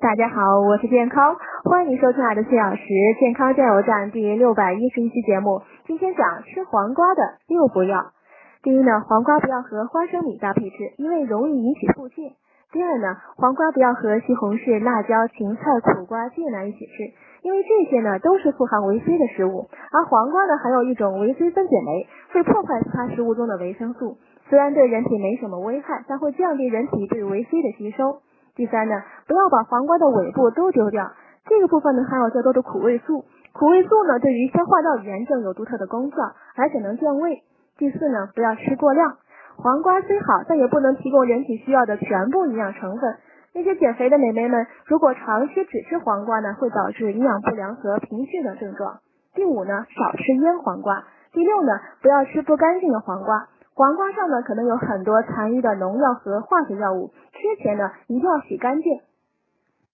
大家好，我是健康，欢迎收听爱的四小时健康加油站第六百一十一期节目。今天讲吃黄瓜的六不要。第一呢，黄瓜不要和花生米搭配吃，因为容易引起腹泻。第二呢，黄瓜不要和西红柿、辣椒、芹菜、苦瓜、芥蓝一起吃，因为这些呢都是富含维 C 的食物，而黄瓜呢含有一种维 C 分解酶，会破坏其他食物中的维生素，虽然对人体没什么危害，但会降低人体对维 C 的吸收。第三呢，不要把黄瓜的尾部都丢掉，这个部分呢含有较多的苦味素，苦味素呢对于消化道炎症有独特的功效，而且能降胃。第四呢，不要吃过量，黄瓜虽好，但也不能提供人体需要的全部营养成分。那些减肥的美眉们，如果长期只吃黄瓜呢，会导致营养不良和贫血等症状。第五呢，少吃腌黄瓜。第六呢，不要吃不干净的黄瓜。黄瓜上呢可能有很多残余的农药和化学药物，吃前呢一定要洗干净。